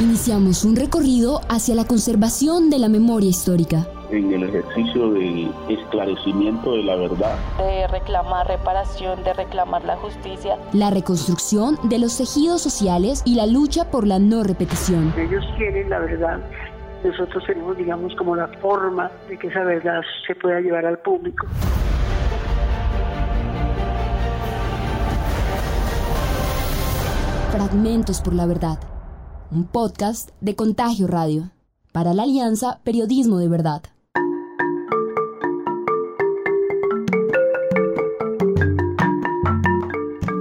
Iniciamos un recorrido hacia la conservación de la memoria histórica. En el ejercicio del esclarecimiento de la verdad. De reclamar reparación, de reclamar la justicia. La reconstrucción de los tejidos sociales y la lucha por la no repetición. Ellos quieren la verdad. Nosotros tenemos, digamos, como la forma de que esa verdad se pueda llevar al público. Fragmentos por la verdad un podcast de Contagio Radio, para la Alianza Periodismo de Verdad.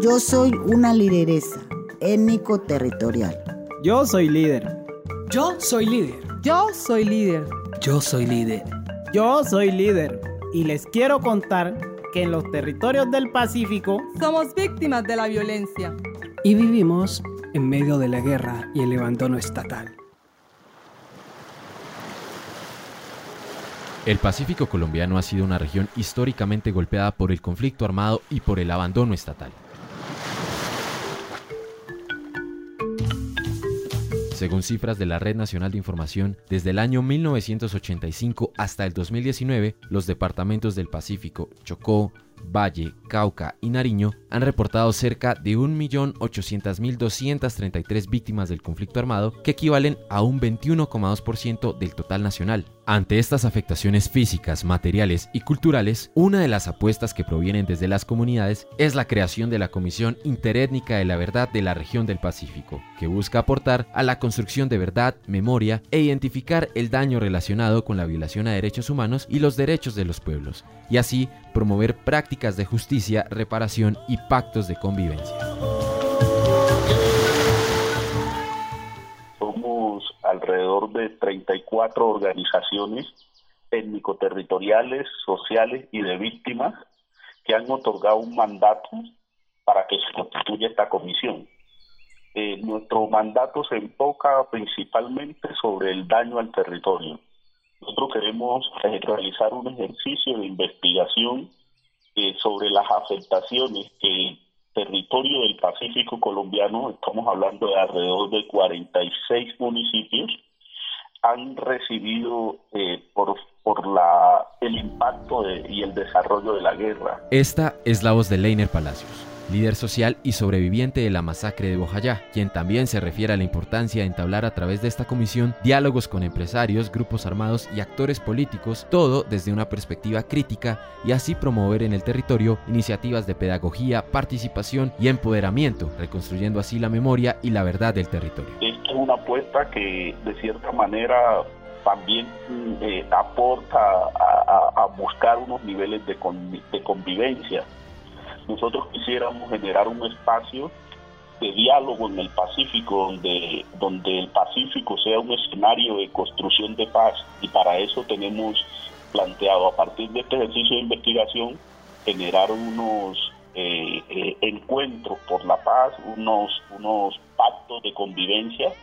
Yo soy una lideresa étnico-territorial. Yo soy líder. Yo soy líder. Yo soy líder. Yo soy líder. Yo soy líder. Y les quiero contar que en los territorios del Pacífico somos víctimas de la violencia. Y vivimos en medio de la guerra y el abandono estatal. El Pacífico colombiano ha sido una región históricamente golpeada por el conflicto armado y por el abandono estatal. Según cifras de la Red Nacional de Información, desde el año 1985 hasta el 2019, los departamentos del Pacífico, Chocó, Valle, Cauca y Nariño han reportado cerca de 1.800.233 víctimas del conflicto armado, que equivalen a un 21,2% del total nacional. Ante estas afectaciones físicas, materiales y culturales, una de las apuestas que provienen desde las comunidades es la creación de la Comisión Interétnica de la Verdad de la región del Pacífico, que busca aportar a la construcción de verdad, memoria e identificar el daño relacionado con la violación a derechos humanos y los derechos de los pueblos, y así promover prácticas de justicia, reparación y pactos de convivencia. 34 organizaciones étnico-territoriales, sociales y de víctimas que han otorgado un mandato para que se constituya esta comisión. Eh, nuestro mandato se enfoca principalmente sobre el daño al territorio. Nosotros queremos eh, realizar un ejercicio de investigación eh, sobre las afectaciones que territorio del Pacífico colombiano, estamos hablando de alrededor de 46 municipios, han recibido eh, por, por la, el impacto y el desarrollo de la guerra. Esta es la voz de Leiner Palacios líder social y sobreviviente de la masacre de Bojayá, quien también se refiere a la importancia de entablar a través de esta comisión diálogos con empresarios, grupos armados y actores políticos, todo desde una perspectiva crítica y así promover en el territorio iniciativas de pedagogía, participación y empoderamiento, reconstruyendo así la memoria y la verdad del territorio. Es una apuesta que de cierta manera también eh, aporta a, buscar unos niveles de, de convivencia nosotros quisiéramos generar un espacio de diálogo en el Pacífico, donde, donde el Pacífico sea un escenario de construcción de paz. Y para eso tenemos planteado, a partir de este ejercicio de investigación, generar unos eh, eh, encuentros por la paz, unos, unos pactos de convivencia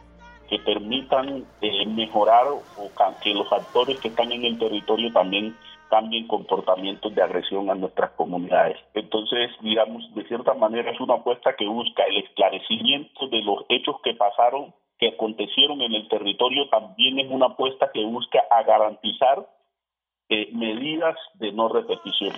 que permitan eh, mejorar o que los actores que están en el territorio también cambien comportamientos de agresión a nuestras comunidades. Entonces, digamos, de cierta manera es una apuesta que busca el esclarecimiento de los hechos que pasaron, que acontecieron en el territorio, también es una apuesta que busca a garantizar eh, medidas de no repetición.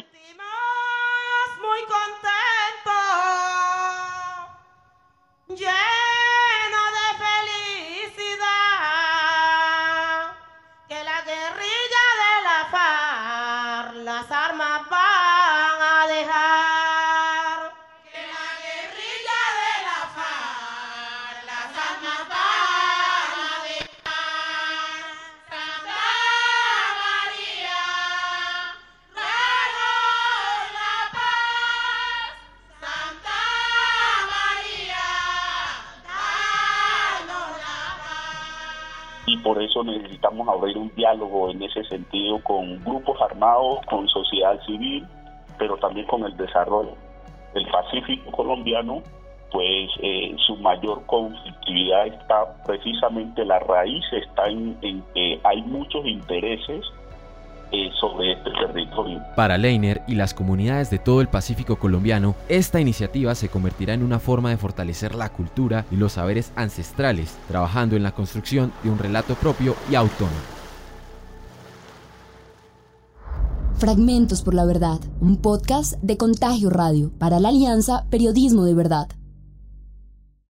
Por eso necesitamos abrir un diálogo en ese sentido con grupos armados, con sociedad civil, pero también con el desarrollo. El Pacífico colombiano, pues eh, su mayor conflictividad está precisamente, la raíz está en, que hay muchos intereses sobre este territorio. Para Leiner y las comunidades de todo el Pacífico colombiano, esta iniciativa se convertirá en una forma de fortalecer la cultura y los saberes ancestrales, trabajando en la construcción de un relato propio y autónomo. Fragmentos por la Verdad, un podcast de Contagio Radio para la Alianza Periodismo de Verdad.